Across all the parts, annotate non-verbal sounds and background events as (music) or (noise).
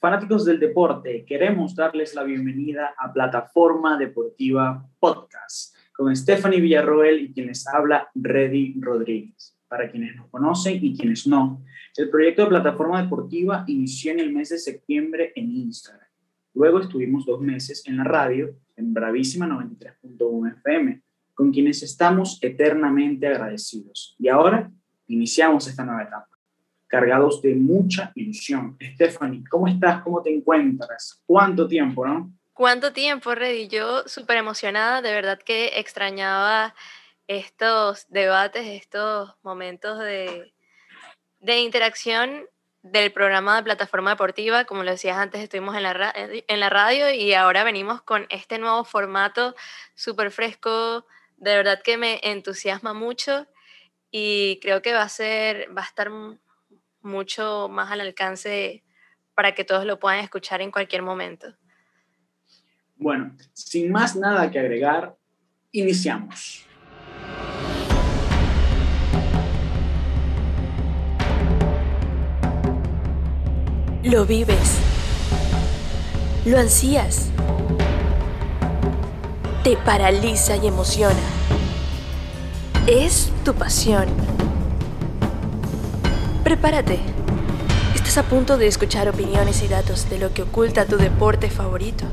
Fanáticos del deporte, queremos darles la bienvenida a Plataforma Deportiva Podcast con Stephanie Villarroel y quienes habla Reddy Rodríguez. Para quienes nos conocen y quienes no, el proyecto de Plataforma Deportiva inició en el mes de septiembre en Instagram. Luego estuvimos dos meses en la radio, en Bravísima 93.1 FM, con quienes estamos eternamente agradecidos. Y ahora iniciamos esta nueva etapa cargados de mucha ilusión. Stephanie, ¿cómo estás? ¿Cómo te encuentras? ¿Cuánto tiempo, no? ¿Cuánto tiempo, Reddy? Yo súper emocionada, de verdad que extrañaba estos debates, estos momentos de, de interacción del programa de plataforma deportiva. Como lo decías antes, estuvimos en la, en la radio y ahora venimos con este nuevo formato súper fresco. De verdad que me entusiasma mucho y creo que va a ser, va a estar mucho más al alcance para que todos lo puedan escuchar en cualquier momento. Bueno, sin más nada que agregar, iniciamos. Lo vives. Lo ansías. Te paraliza y emociona. Es tu pasión Prepárate. Estás a punto de escuchar opiniones y datos de lo que oculta tu deporte favorito.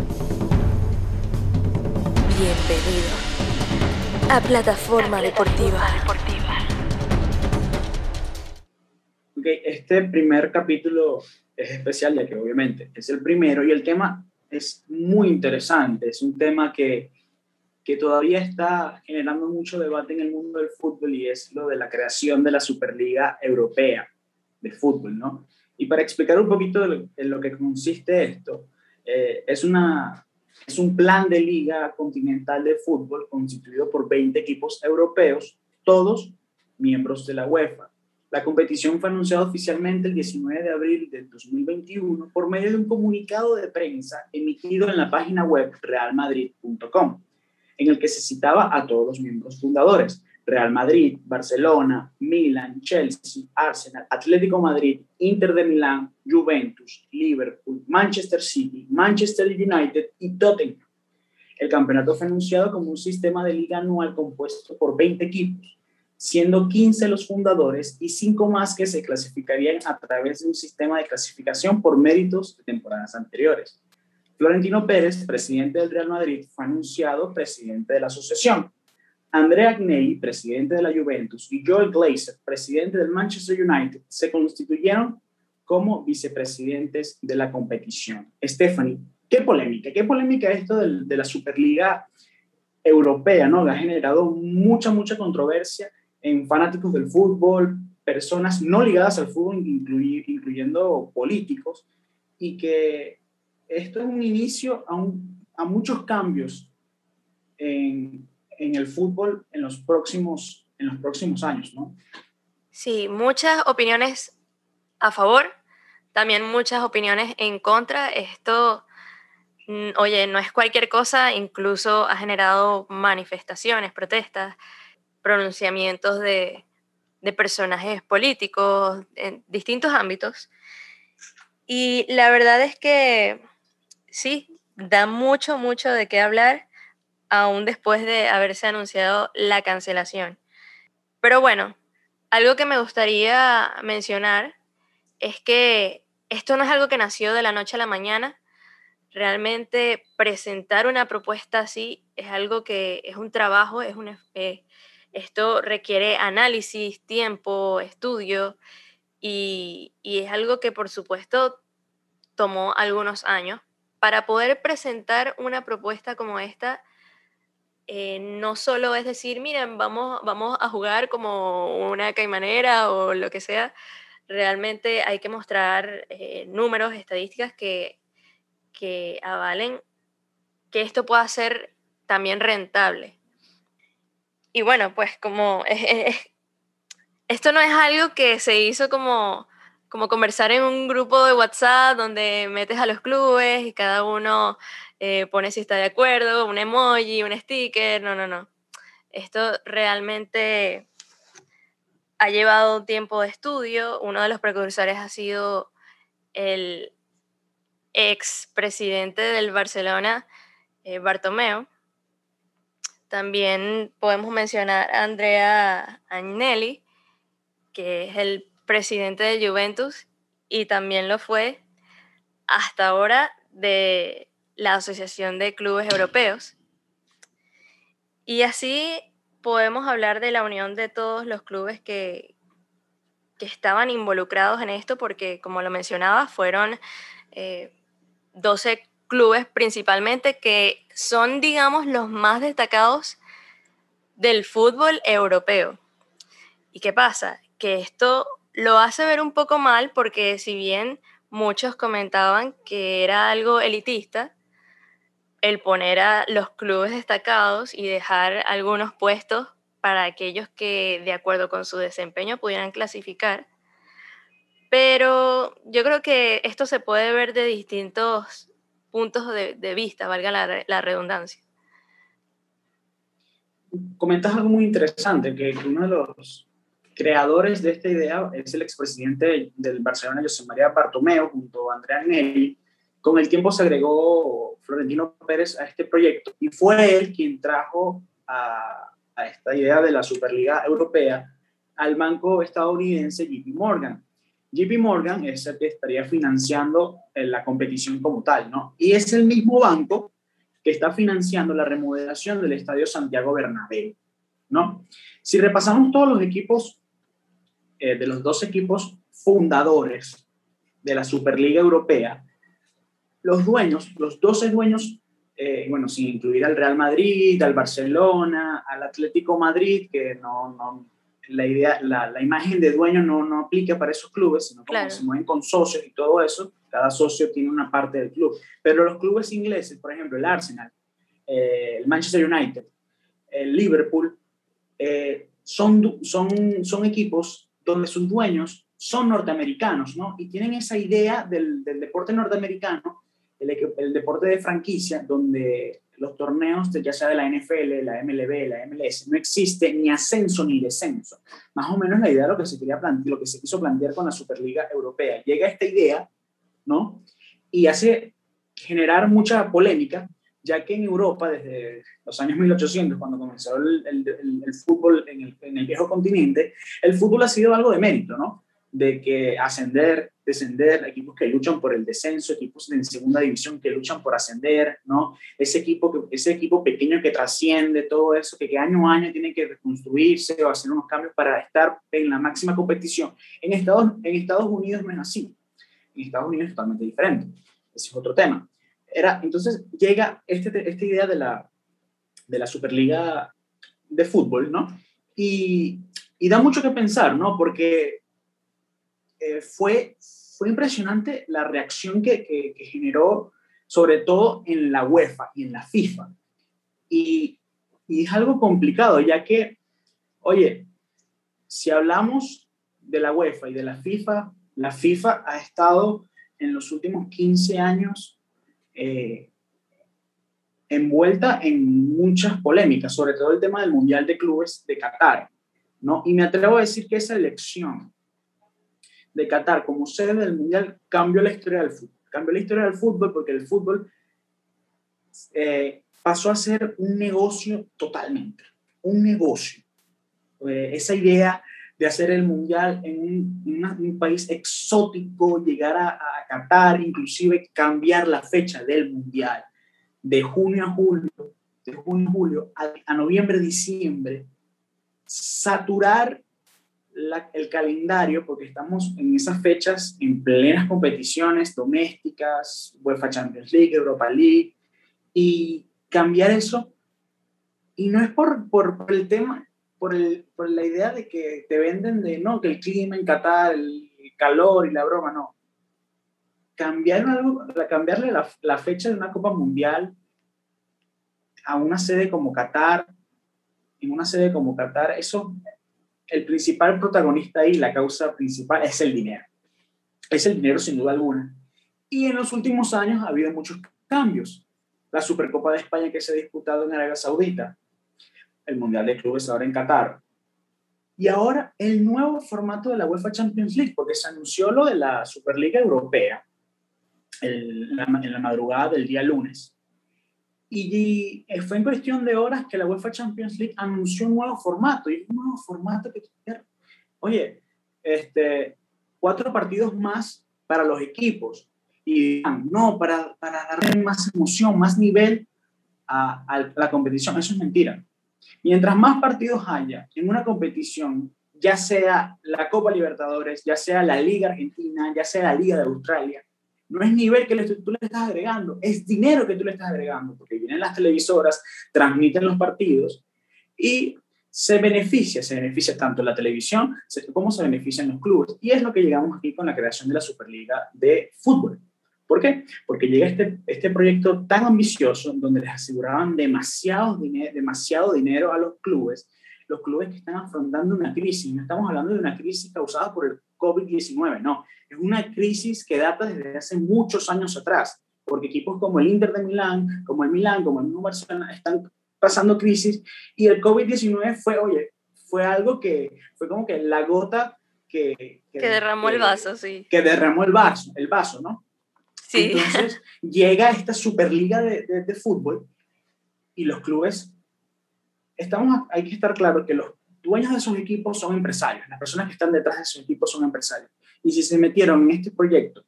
Bienvenido a Plataforma Deportiva. Ok, este primer capítulo es especial ya que obviamente es el primero y el tema es muy interesante. Es un tema que, que todavía está generando mucho debate en el mundo del fútbol y es lo de la creación de la Superliga Europea de fútbol, ¿no? Y para explicar un poquito en lo que consiste esto, eh, es, una, es un plan de liga continental de fútbol constituido por 20 equipos europeos, todos miembros de la UEFA. La competición fue anunciada oficialmente el 19 de abril del 2021 por medio de un comunicado de prensa emitido en la página web realmadrid.com, en el que se citaba a todos los miembros fundadores, Real Madrid, Barcelona, Milan, Chelsea, Arsenal, Atlético Madrid, Inter de Milán, Juventus, Liverpool, Manchester City, Manchester United y Tottenham. El campeonato fue anunciado como un sistema de liga anual compuesto por 20 equipos, siendo 15 los fundadores y 5 más que se clasificarían a través de un sistema de clasificación por méritos de temporadas anteriores. Florentino Pérez, presidente del Real Madrid, fue anunciado presidente de la asociación. Andrea Agnelli, presidente de la Juventus, y Joel Glazer, presidente del Manchester United, se constituyeron como vicepresidentes de la competición. Stephanie, qué polémica, qué polémica esto de, la Superliga Europea, ¿no? ha generado mucha, mucha controversia en fanáticos del fútbol, personas no ligadas al fútbol, incluyendo políticos, y que esto es un inicio a, a muchos cambios en, en el fútbol en los próximos, en los próximos años, ¿no? Sí, muchas opiniones a favor, también muchas opiniones en contra. Esto, mm, oye, no es cualquier cosa, incluso ha generado manifestaciones, protestas, pronunciamientos de, de personajes políticos en distintos ámbitos. Y la verdad es que sí, da mucho, mucho de qué hablar aún después de haberse anunciado la cancelación. Pero bueno, algo que me gustaría mencionar es que esto no es algo que nació de la noche a la mañana. Realmente presentar una propuesta así es algo que es un trabajo, es un, eh, esto requiere análisis, tiempo, estudio y, y es algo que por supuesto tomó algunos años. Para poder presentar una propuesta como esta, eh, no solo es decir, miren, vamos, vamos a jugar como una caimanera o lo que sea, realmente hay que mostrar eh, números, estadísticas que, que avalen que esto pueda ser también rentable. Y bueno, pues como (laughs) esto no es algo que se hizo como, como conversar en un grupo de WhatsApp donde metes a los clubes y cada uno eh, pone si está de acuerdo, un emoji, un sticker, no, no, no. Esto realmente ha llevado tiempo de estudio. Uno de los precursores ha sido el, ex presidente del Barcelona, eh, Bartomeu. También podemos mencionar a Andrea Agnelli, que es el presidente de Juventus y también lo fue hasta ahora de la Asociación de Clubes Europeos. Y así podemos hablar de la unión de todos los clubes que, que estaban involucrados en esto, porque como lo mencionaba, fueron 12 eh, clubes principalmente que son, digamos, los más destacados del fútbol europeo. ¿Y qué pasa? Que esto lo hace ver un poco mal porque si bien muchos comentaban que era algo elitista, el poner a los clubes destacados y dejar algunos puestos para aquellos que de acuerdo con su desempeño pudieran clasificar. Pero yo creo que esto se puede ver de distintos puntos de, vista, valga la, la, redundancia. Comentas algo muy interesante, que uno de los creadores de esta idea es el expresidente del Barcelona, José María Bartomeu, junto a Andrea Agnelli. Con el tiempo se agregó Florentino Pérez a este proyecto y fue él quien trajo a, esta idea de la Superliga Europea al banco estadounidense JP Morgan. JP Morgan es el que estaría financiando eh, la competición como tal, ¿no? Y es el mismo banco que está financiando la remodelación del Estadio Santiago Bernabéu, ¿no? Si repasamos todos los equipos, eh, de los dos equipos fundadores de la Superliga Europea, los dueños, los 12 dueños eh, bueno, sin incluir al Real Madrid, al Barcelona, al Atlético Madrid, que no, no la idea, la, la, imagen de dueño no, no aplica para esos clubes, sino como se mueven con socios y todo eso, cada socio tiene una parte del club. Pero los clubes ingleses, por ejemplo, el Arsenal, eh, el Manchester United, el Liverpool, eh, son, son, son equipos donde sus dueños son norteamericanos, ¿no? Y tienen esa idea del, del deporte norteamericano el, deporte de franquicia, donde los torneos, ya sea de la NFL, la MLB, la MLS, no existe ni ascenso ni descenso. Más o menos la idea de lo que se quería lo que se quiso plantear con la Superliga Europea. Llega esta idea, ¿no? Y hace generar mucha polémica, ya que en Europa, desde los años 1800, cuando comenzó el, el, fútbol en el, en el viejo continente, el fútbol ha sido algo de mérito, ¿no? De que ascender, descender, equipos que luchan por el descenso, equipos en segunda división que luchan por ascender, ¿no? Ese equipo, que, ese equipo pequeño que trasciende todo eso, que, año a año tiene que reconstruirse o hacer unos cambios para estar en la máxima competición. En Estados, en Estados Unidos no es así. En Estados Unidos es totalmente diferente. Ese es otro tema. Era, entonces llega este, esta idea de la, de la Superliga de fútbol, ¿no? Y, y da mucho que pensar, ¿no? Porque eh, fue, fue impresionante la reacción que, generó, sobre todo en la UEFA y en la FIFA. Y, y es algo complicado, ya que, oye, si hablamos de la UEFA y de la FIFA, la FIFA ha estado en los últimos 15 años eh, envuelta en muchas polémicas, sobre todo el tema del Mundial de Clubes de Qatar, ¿no? Y me atrevo a decir que esa elección de Qatar como sede del Mundial cambió la historia del fútbol. Cambió la historia del fútbol porque el fútbol eh, pasó a ser un negocio totalmente, un negocio. Eh, esa idea de hacer el Mundial en un, país exótico, llegar a, Qatar, inclusive cambiar la fecha del Mundial de junio a julio, de junio a julio a, a noviembre, diciembre, saturar el calendario porque estamos en esas fechas en plenas competiciones domésticas, UEFA Champions League, Europa League, y cambiar eso. Y no es por, por, el tema, por, el, por, la idea de que te venden de, no, que el clima en Qatar, el, calor y la broma, no. Algo, cambiarle la, la fecha de una Copa Mundial a una sede como Qatar, en una sede como Qatar, eso el principal protagonista y la causa principal es el dinero. Es el dinero sin duda alguna. Y en los últimos años ha habido muchos cambios. La Supercopa de España que se ha disputado en Arabia Saudita, el Mundial de Clubes ahora en Qatar. Y ahora el nuevo formato de la UEFA Champions League, porque se anunció lo de la Superliga Europea. en la madrugada del día lunes. Y, fue en cuestión de horas que la UEFA Champions League anunció un nuevo formato. Y un nuevo formato que, oye, este, cuatro partidos más para los equipos. Y no, para, para darle más emoción, más nivel a, a la competición. Eso es mentira. Mientras más partidos haya en una competición, ya sea la Copa Libertadores, ya sea la Liga Argentina, ya sea la Liga de Australia, no es nivel que tú le estás agregando, es dinero que tú le estás agregando, porque vienen las televisoras, transmiten los partidos y se beneficia, se beneficia tanto la televisión como se benefician los clubes. Y es lo que llegamos aquí con la creación de la Superliga de Fútbol. ¿Por qué? Porque llega este, este proyecto tan ambicioso donde les aseguraban demasiado, dinero, demasiado dinero a los clubes, los clubes que están afrontando una crisis. No estamos hablando de una crisis causada por el COVID-19, no. Es una crisis que data desde hace muchos años atrás, porque equipos como el Inter de Milán, como el Milán, como el mismo Barcelona están pasando crisis y el COVID-19 fue, oye, fue algo que fue como que la gota que... Que, derramó el vaso, sí. Que derramó el vaso, el vaso, ¿no? Sí. Entonces llega esta Superliga de, de, fútbol y los clubes, estamos, hay que estar claro que los dueños de esos equipos son empresarios, las personas que están detrás de esos equipos son empresarios. Y si se metieron en este proyecto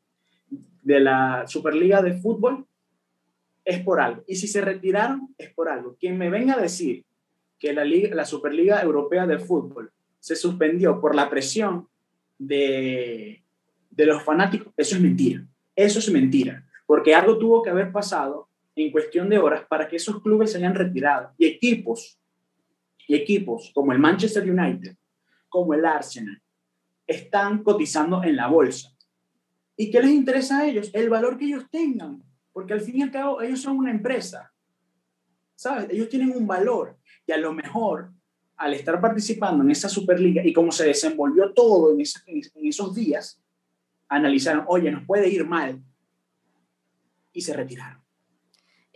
de la Superliga de fútbol, es por algo. Y si se retiraron, es por algo. Quien me venga a decir que la, Liga, la Superliga Europea de Fútbol se suspendió por la presión de, de los fanáticos, eso es mentira. Eso es mentira, porque algo tuvo que haber pasado en cuestión de horas para que esos clubes se hayan retirado. Y equipos, y equipos como el Manchester United, como el Arsenal, están cotizando en la bolsa. ¿Y qué les interesa a ellos? El valor que ellos tengan, porque al fin y al cabo ellos son una empresa. ¿Sabes? Ellos tienen un valor y a lo mejor al estar participando en esa Superliga y como se desenvolvió todo en esos días, analizaron, oye, nos puede ir mal, y se retiraron.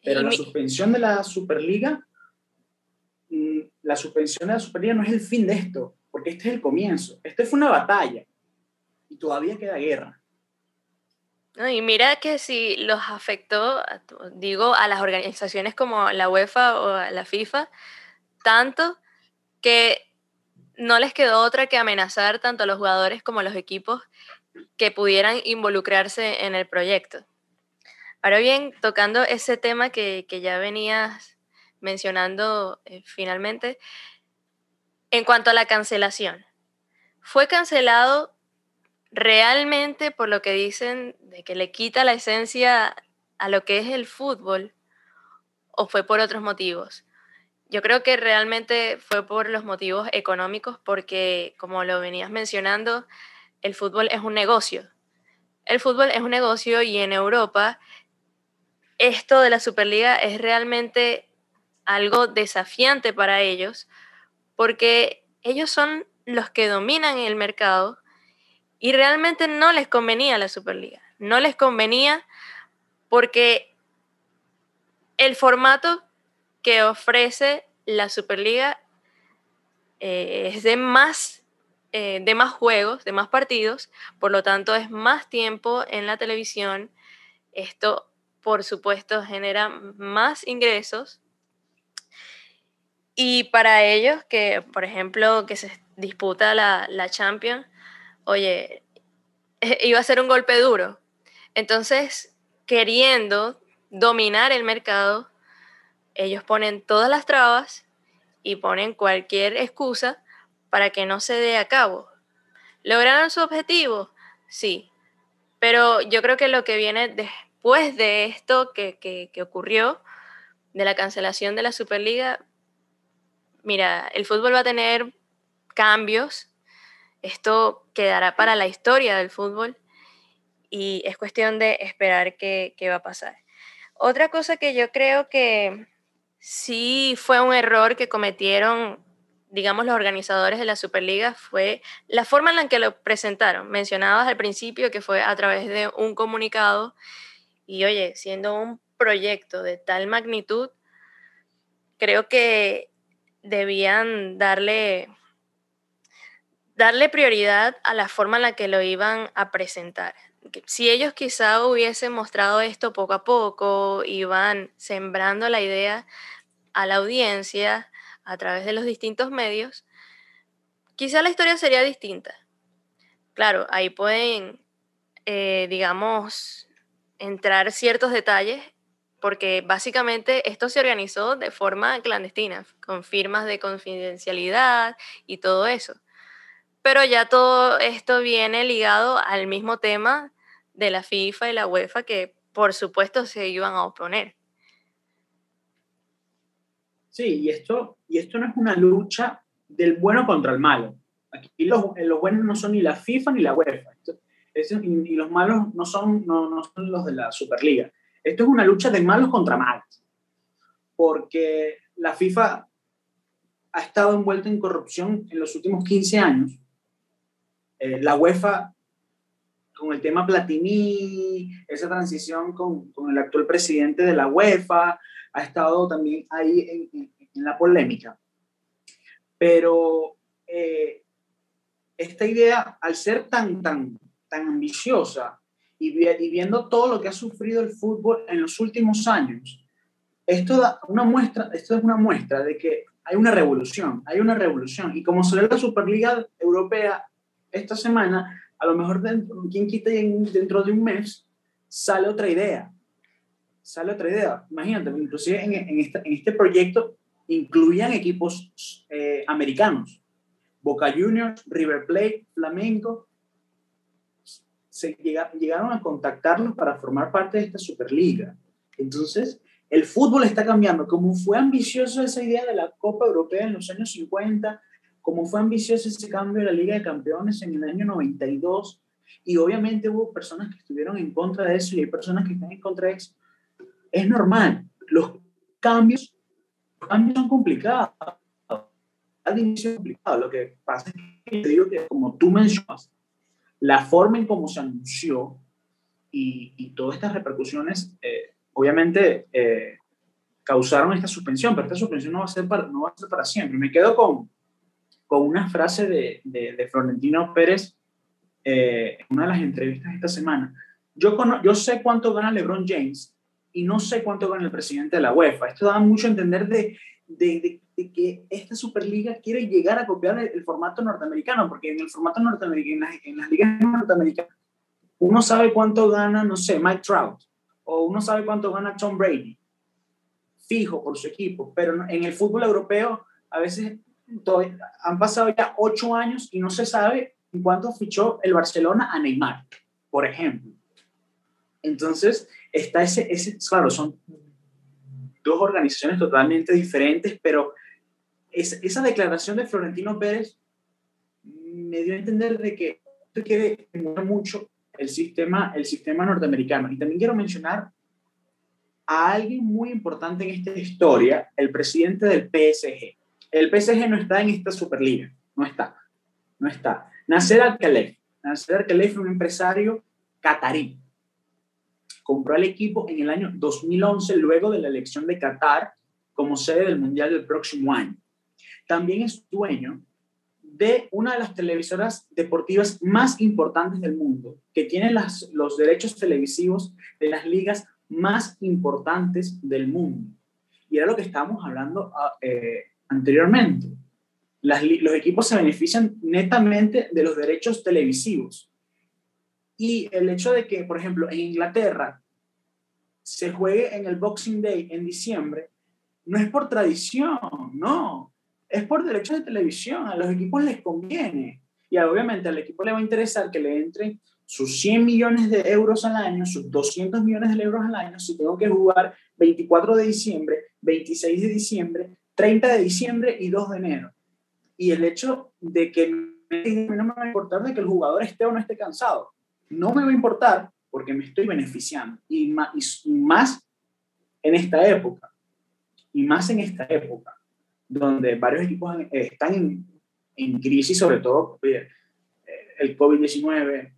Pero la suspensión de la Superliga, mm, la suspensión de la Superliga no es el fin de esto, porque este es el comienzo. Este fue una batalla y todavía queda guerra. y mira que si los afectó, digo, a las organizaciones como la UEFA o la FIFA, tanto que no les quedó otra que amenazar tanto a los jugadores como a los equipos que pudieran involucrarse en el proyecto. Ahora bien, tocando ese tema que, ya venías mencionando eh, finalmente, en cuanto a la cancelación, ¿fue cancelado realmente por lo que dicen de que le quita la esencia a lo que es el fútbol o fue por otros motivos? Yo creo que realmente fue por los motivos económicos porque, como lo venías mencionando, el fútbol es un negocio. El fútbol es un negocio y en Europa esto de la Superliga es realmente algo desafiante para ellos porque ellos son los que dominan el mercado y realmente no les convenía la Superliga. No les convenía porque el formato que ofrece la Superliga eh, es de más eh, de más juegos, de más partidos, por lo tanto es más tiempo en la televisión. Esto, por supuesto, genera más ingresos. Y para ellos, que por ejemplo, que se disputa la, la Champions, oye, (laughs) iba a ser un golpe duro. Entonces, queriendo dominar el mercado, ellos ponen todas las trabas y ponen cualquier excusa para que no se dé a cabo. ¿Lograron su objetivo? Sí, pero yo creo que lo que viene después de esto que, ocurrió, de la cancelación de la Superliga, mira, el fútbol va a tener cambios, esto quedará para la historia del fútbol y es cuestión de esperar qué va a pasar. Otra cosa que yo creo que sí fue un error que cometieron digamos, los organizadores de la Superliga fue la forma en la que lo presentaron. Mencionabas al principio que fue a través de un comunicado y oye, siendo un proyecto de tal magnitud, creo que debían darle, darle prioridad a la forma en la que lo iban a presentar. si ellos quizá hubiesen mostrado esto poco a poco, iban sembrando la idea a la audiencia a través de los distintos medios, quizá la historia sería distinta. Claro, ahí pueden, eh, digamos, entrar ciertos detalles, porque básicamente esto se organizó de forma clandestina, con firmas de confidencialidad y todo eso. Pero ya todo esto viene ligado al mismo tema de la FIFA y la UEFA que por supuesto se iban a oponer. Sí, y esto, y esto no es una lucha del bueno contra el malo. Aquí los, los buenos no son ni la FIFA ni la UEFA. y, los malos no son, no, no son los de la Superliga. Esto es una lucha de malos contra malos. Porque la FIFA ha estado envuelta en corrupción en los últimos 15 años eh, la UEFA, con el tema Platini, esa transición con, con, el actual presidente de la UEFA, ha estado también ahí en, en, la polémica. Pero eh, esta idea, al ser tan, tan, tan ambiciosa y, y, viendo todo lo que ha sufrido el fútbol en los últimos años, esto, da una muestra, esto es una muestra de que hay una revolución, hay una revolución. Y como salió la Superliga Europea esta semana, a lo mejor dentro, quien quita dentro de un mes, sale otra idea. Sale otra idea. Imagínate, inclusive en, en, en este proyecto incluían equipos eh, americanos. Boca Juniors, River Plate, Flamengo. Se llegaron a contactarlos para formar parte de esta Superliga. Entonces, el fútbol está cambiando. Como fue ambicioso esa idea de la Copa Europea en los años 50, como fue ambicioso ese cambio de la Liga de Campeones en el año 92, y obviamente hubo personas que estuvieron en contra de eso y hay personas que están en contra de eso. Es normal, los cambios, los cambios son complicados. Es complicado. Lo que pasa es que como tú mencionas, la forma en cómo se anunció y, y todas estas repercusiones, eh, obviamente, eh, causaron esta suspensión, pero esta suspensión no va a ser para, no va a ser para siempre. Me quedo con, con una frase de, de, Florentino Pérez eh, en una de las entrevistas esta semana. Yo, yo sé cuánto gana LeBron James y no sé cuánto gana el presidente de la UEFA. Esto da mucho a entender de, de, que esta Superliga quiere llegar a copiar el, formato norteamericano, porque en el formato norteamericano, en las, ligas norteamericanas, uno sabe cuánto gana, no sé, Mike Trout, o uno sabe cuánto gana Tom Brady, fijo por su equipo, pero en el fútbol europeo a veces han pasado ya ocho años y no se sabe en cuánto fichó el Barcelona a Neymar, por ejemplo. Entonces, está ese, ese, claro, son dos organizaciones totalmente diferentes, pero esa declaración de Florentino Pérez me dio a entender de que esto quiere mucho el sistema, el sistema norteamericano. Y también quiero mencionar a alguien muy importante en esta historia, el presidente del PSG. El PSG no está en esta Superliga, no está, no está. Nasser Al-Khelaifi, Nasser Al-Khelaifi un empresario catarí. Compró el equipo en el año 2011, luego de la elección de Qatar como sede del Mundial del próximo año. También es dueño de una de las televisoras deportivas más importantes del mundo, que tiene las, los derechos televisivos de las ligas más importantes del mundo. Y era lo que estábamos hablando ah, eh, anteriormente. los equipos se benefician netamente de los derechos televisivos. Y el hecho de que, por ejemplo, en Inglaterra se juegue en el Boxing Day en diciembre, no es por tradición, no, es por derechos de televisión, a los equipos les conviene. Y obviamente al equipo le va a interesar que le entren sus 100 millones de euros al año, sus 200 millones de euros al año, si tengo que jugar 24 de diciembre, 26 de diciembre, 30 de diciembre y 2 de enero. Y el hecho de que no me va a importar de que el jugador esté o no esté cansado. No me va a importar porque me estoy beneficiando. Y más, en esta época. Y más en esta época, donde varios equipos están en, crisis, sobre todo el COVID-19,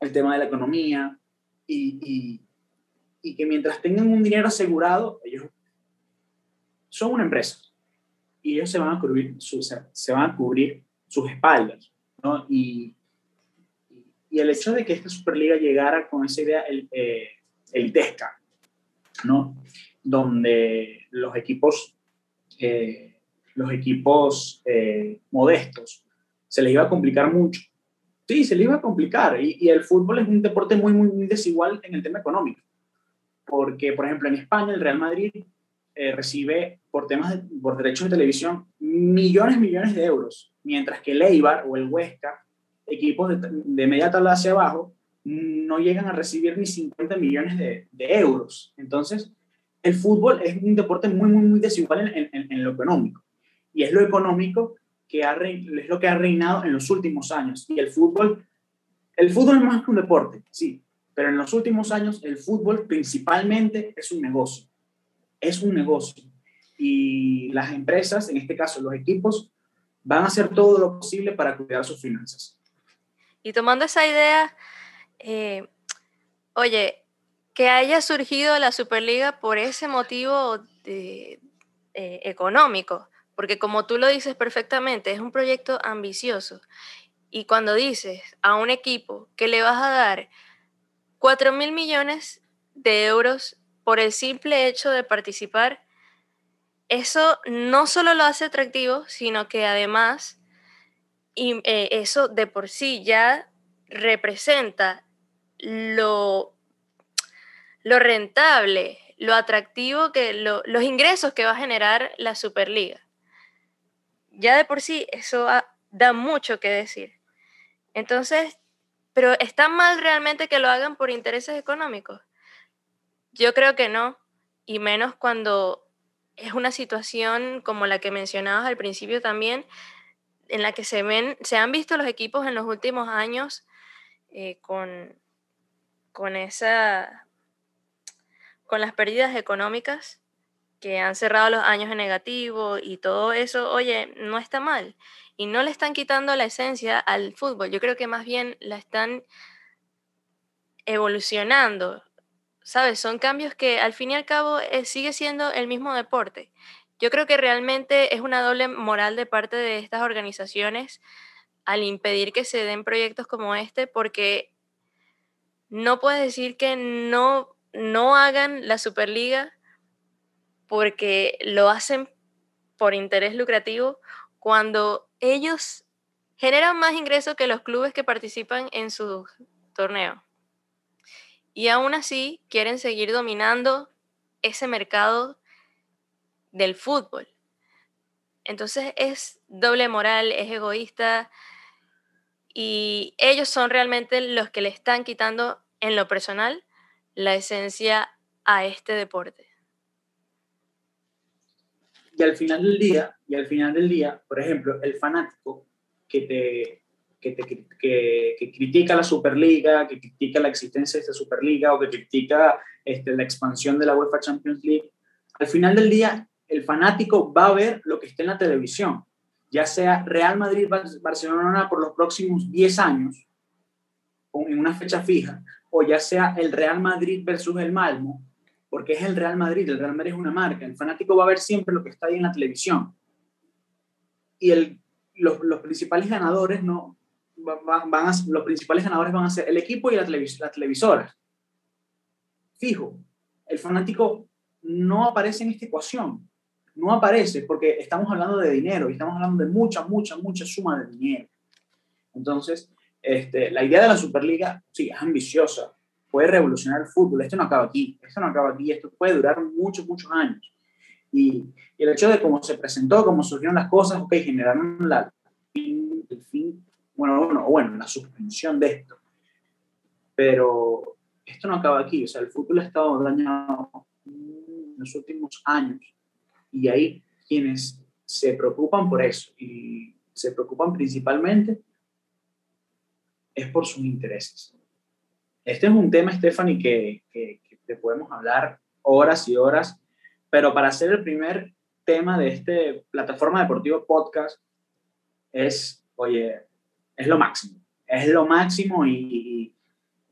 el tema de la economía, y, y, que mientras tengan un dinero asegurado, ellos son una empresa y ellos se van a cubrir, se van a cubrir sus espaldas, ¿no? Y, y el hecho de que esta Superliga llegara con esa idea el, eh, ¿no? Donde los equipos, eh, los equipos eh, modestos se les iba a complicar mucho. Sí, se les iba a complicar. Y, y, el fútbol es un deporte muy, muy, muy desigual en el tema económico. Porque, por ejemplo, en España el Real Madrid eh, recibe por temas de, por derechos de televisión millones, millones de euros, mientras que el Eibar o el Huesca, equipos de, de media tabla hacia abajo, no llegan a recibir ni 50 millones de, de, euros. Entonces, el fútbol es un deporte muy, muy, muy desigual en, en, lo económico. Y es lo económico que ha, es lo que ha reinado en los últimos años. Y el fútbol, el fútbol es más que un deporte, sí, pero en los últimos años el fútbol principalmente es un negocio. Es un negocio. Y las empresas, en este caso los equipos, van a hacer todo lo posible para cuidar sus finanzas. Y tomando esa idea, eh, oye, que haya surgido la Superliga por ese motivo de, eh, económico, porque como tú lo dices perfectamente, es un proyecto ambicioso. Y cuando dices a un equipo que le vas a dar 4 mil millones de euros por el simple hecho de participar, eso no solo lo hace atractivo, sino que además y, eh, eso de por sí ya representa lo, lo rentable, lo atractivo, que lo, los ingresos que va a generar la Superliga. Ya de por sí eso da mucho que decir. Entonces, pero ¿está mal realmente que lo hagan por intereses económicos? Yo creo que no, y menos cuando es una situación como la que mencionabas al principio también, en la que se ven, se han visto los equipos en los últimos años eh, con, con esa con las pérdidas económicas que han cerrado los años en negativo y todo eso, oye, no está mal. Y no le están quitando la esencia al fútbol. Yo creo que más bien la están evolucionando. ¿Sabes? Son cambios que al fin y al cabo eh, sigue siendo el mismo deporte. Yo creo que realmente es una doble moral de parte de estas organizaciones al impedir que se den proyectos como este, porque no puedes decir que no, no hagan la Superliga porque lo hacen por interés lucrativo cuando ellos generan más ingresos que los clubes que participan en su torneo. Y aún así quieren seguir dominando ese mercado del fútbol. Entonces es doble moral, es egoísta y ellos son realmente los que le están quitando en lo personal la esencia a este deporte y al final del día, y al final del día, por ejemplo, el fanático que te, que, te, que, critica la Superliga, que critica la existencia de esta Superliga o que critica este, la expansión de la UEFA Champions League, al final del día el fanático va a ver lo que esté en la televisión, ya sea Real Madrid-Barcelona por los próximos 10 años, en una fecha fija, o ya sea el Real Madrid versus el Malmo, porque es el Real Madrid, el Real Madrid es una marca, el fanático va a ver siempre lo que está ahí en la televisión. Y los, principales ganadores no van, van a, los principales ganadores van a ser el equipo y la, televis, la televisora. Fijo, el fanático no aparece en esta ecuación. No aparece porque estamos hablando de dinero y estamos hablando de mucha, mucha, mucha suma de dinero. Entonces, este, la idea de la Superliga, sí, es ambiciosa, puede revolucionar el fútbol. Esto no acaba aquí, esto no acaba aquí, esto puede durar muchos, muchos años. Y, el hecho de cómo se presentó, cómo surgieron las cosas, ok, generaron la, el fin, bueno, bueno, bueno, la suspensión de esto. Pero esto no acaba aquí, o sea, el fútbol ha estado dañado en los últimos años y hay quienes se preocupan por eso y se preocupan principalmente es por sus intereses. Este es un tema, Stephanie, que, que, que te podemos hablar horas y horas, pero para hacer el primer tema de este plataforma deportivo podcast es, oye, es lo máximo, es lo máximo y,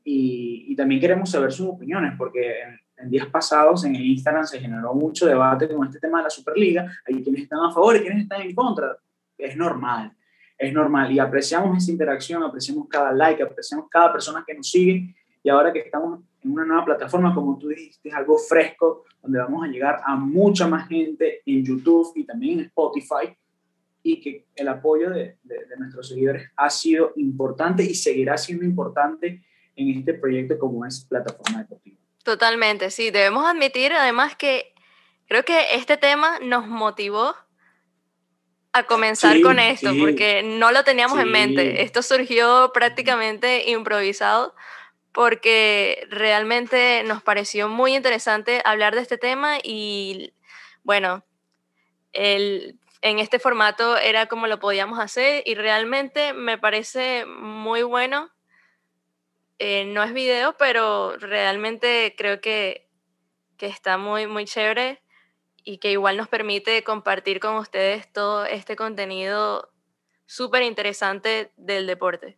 y, y también queremos saber sus opiniones, porque en, en, días pasados en el Instagram se generó mucho debate con este tema de la Superliga, hay quienes están a favor y quienes están en contra, es normal. es normal y apreciamos esa interacción, apreciamos cada like, apreciamos cada persona que nos sigue y ahora que estamos en una nueva plataforma, como tú dijiste, es algo fresco, donde vamos a llegar a mucha más gente en YouTube y también en Spotify y que el apoyo de, de, de nuestros seguidores ha sido importante y seguirá siendo importante en este proyecto como es Plataforma Deportiva. Totalmente, sí. Debemos admitir además que creo que este tema nos motivó a comenzar con esto, porque no lo teníamos en mente. Esto surgió prácticamente improvisado porque realmente nos pareció muy interesante hablar de este tema y bueno, el, en este formato era como lo podíamos hacer y realmente me parece muy bueno. Eh, no es video, pero realmente creo que, que está muy, muy chévere y que igual nos permite compartir con ustedes todo este contenido súper interesante del deporte.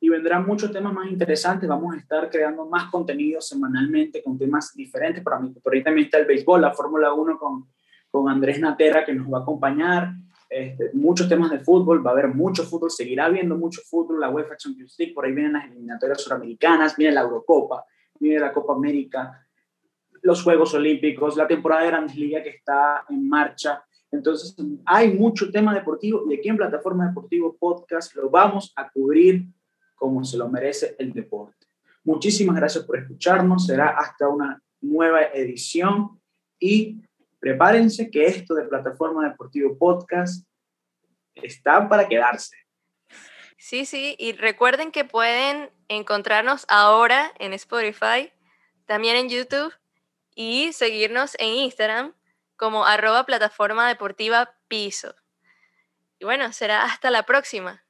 Y vendrán muchos temas más interesantes. Vamos a estar creando más contenido semanalmente con temas diferentes. Para mí, por ahí también está el béisbol, la Fórmula 1 con, con Andrés Natera que nos va a acompañar. Este, muchos temas de fútbol, va a haber mucho fútbol, seguirá habiendo mucho fútbol, la UEFA Champions League, por ahí vienen las eliminatorias suramericanas, viene la Eurocopa, viene la Copa América, los Juegos Olímpicos, la temporada de Grandes Liga que está en marcha. Entonces, hay mucho tema deportivo y aquí en Plataforma Deportivo Podcast lo vamos a cubrir como se lo merece el deporte. Muchísimas gracias por escucharnos. Será hasta una nueva edición y prepárense que esto de Plataforma Deportivo Podcast está para quedarse. Sí, sí, y recuerden que pueden encontrarnos ahora en Spotify, también en YouTube y seguirnos en Instagram como arroba plataforma deportiva piso. Y bueno, será hasta la próxima.